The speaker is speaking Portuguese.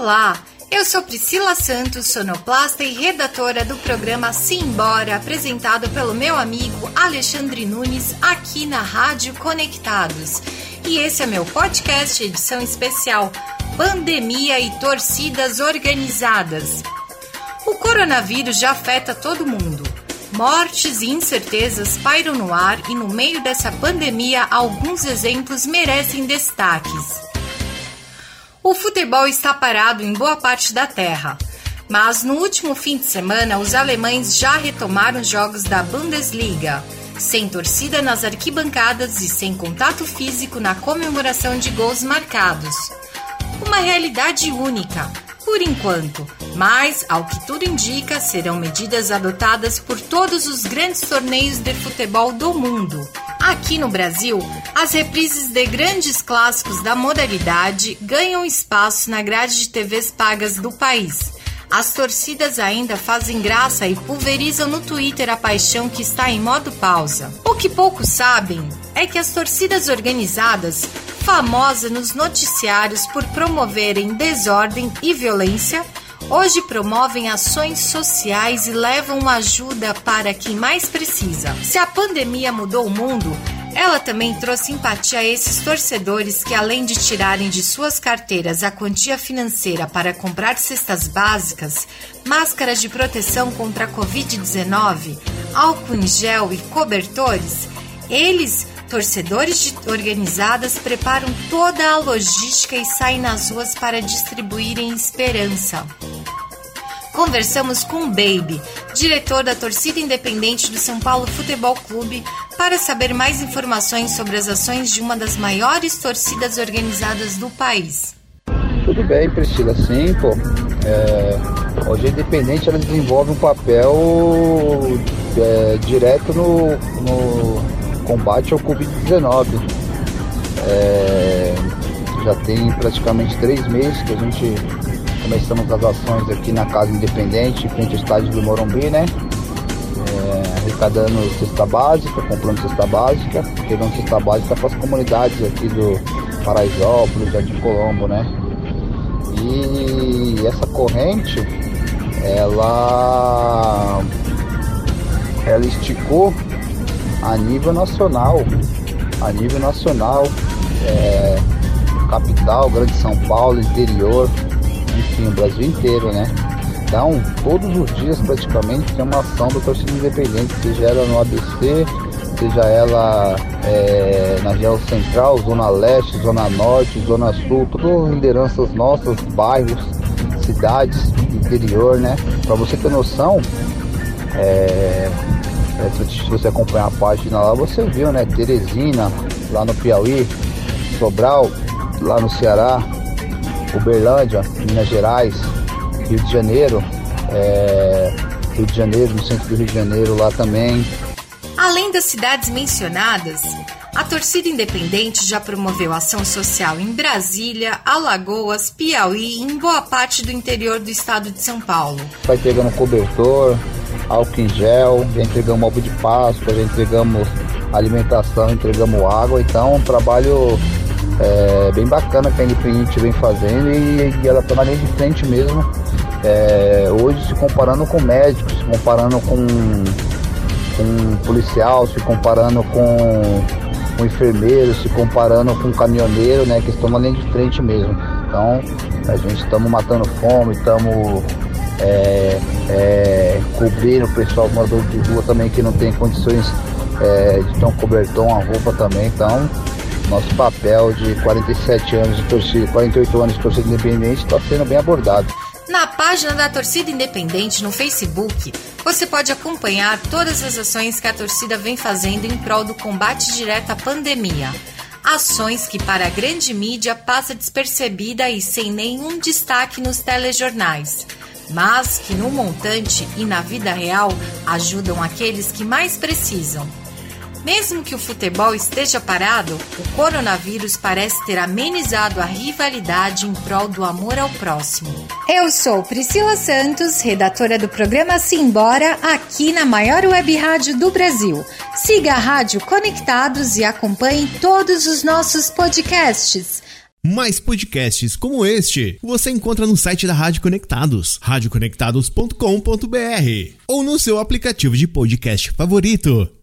Olá, eu sou Priscila Santos, sonoplasta e redatora do programa Simbora, apresentado pelo meu amigo Alexandre Nunes aqui na Rádio Conectados. E esse é meu podcast, edição especial Pandemia e Torcidas Organizadas. O coronavírus já afeta todo mundo. Mortes e incertezas pairam no ar e no meio dessa pandemia alguns exemplos merecem destaques. O futebol está parado em boa parte da terra, mas no último fim de semana os alemães já retomaram os jogos da Bundesliga, sem torcida nas arquibancadas e sem contato físico na comemoração de gols marcados. Uma realidade única, por enquanto, mas, ao que tudo indica, serão medidas adotadas por todos os grandes torneios de futebol do mundo. Aqui no Brasil, as reprises de grandes clássicos da modalidade ganham espaço na grade de TVs pagas do país. As torcidas ainda fazem graça e pulverizam no Twitter a paixão que está em modo pausa. O que poucos sabem é que as torcidas organizadas, famosas nos noticiários por promoverem desordem e violência, hoje promovem ações sociais e levam ajuda para quem mais precisa. Se a pandemia mudou o mundo, ela também trouxe empatia a esses torcedores que, além de tirarem de suas carteiras a quantia financeira para comprar cestas básicas, máscaras de proteção contra a Covid-19, álcool em gel e cobertores, eles, torcedores de organizadas, preparam toda a logística e saem nas ruas para distribuírem esperança. Conversamos com o Baby, diretor da torcida independente do São Paulo Futebol Clube, para saber mais informações sobre as ações de uma das maiores torcidas organizadas do país. Tudo bem, Priscila, sim, pô. É, hoje a Independente ela desenvolve um papel é, direto no, no, combate ao Covid-19. É, já tem praticamente três meses que a gente começamos as ações aqui na Casa Independente, frente ao estádio do Morumbi, né? É, arrecadando cesta básica, comprando cesta básica, levando cesta básica para as comunidades aqui do Paraisópolis, Jardim Colombo, né? E essa corrente, ela, ela esticou a nível nacional, a nível nacional, é, capital, Grande São Paulo, interior, enfim, o Brasil inteiro, né? Então, todos os dias praticamente tem uma ação da torcida independente, seja ela no ABC, seja ela é, na região central, zona leste, zona norte, zona sul, todas lideranças nossas, bairros, cidades, interior, né? Para você ter noção, é, é, se você acompanhar a página lá, você viu, né? Teresina, lá no Piauí, Sobral, lá no Ceará, Uberlândia, Minas Gerais, Rio de Janeiro, é, Rio de Janeiro, no centro do Rio de Janeiro lá também. Além das cidades mencionadas, a torcida independente já promoveu ação social em Brasília, Alagoas, Piauí e em boa parte do interior do estado de São Paulo. Vai pegando cobertor, álcool em gel, já entregamos ovo de Páscoa, já entregamos alimentação, entregamos água, então um trabalho é, bem bacana que a Independente vem fazendo e, e ela está na linha de frente mesmo. É, hoje se comparando com médicos, se comparando com, com policial, se comparando com, com enfermeiro, se comparando com caminhoneiro, né, que estão na linha de frente mesmo. Então a gente estamos matando fome, estamos é, é, cobrindo o pessoal morador de rua também que não tem condições é, de ter um cobertor, uma roupa também. Então nosso papel de 47 anos de torcida, 48 anos de torcida independente está sendo bem abordado. Na página da Torcida Independente no Facebook, você pode acompanhar todas as ações que a torcida vem fazendo em prol do combate direto à pandemia. Ações que para a grande mídia passa despercebida e sem nenhum destaque nos telejornais, mas que no montante e na vida real ajudam aqueles que mais precisam. Mesmo que o futebol esteja parado, o coronavírus parece ter amenizado a rivalidade em prol do amor ao próximo. Eu sou Priscila Santos, redatora do programa Simbora, aqui na maior web rádio do Brasil. Siga a Rádio Conectados e acompanhe todos os nossos podcasts. Mais podcasts como este você encontra no site da Rádio Conectados, radioconectados.com.br ou no seu aplicativo de podcast favorito.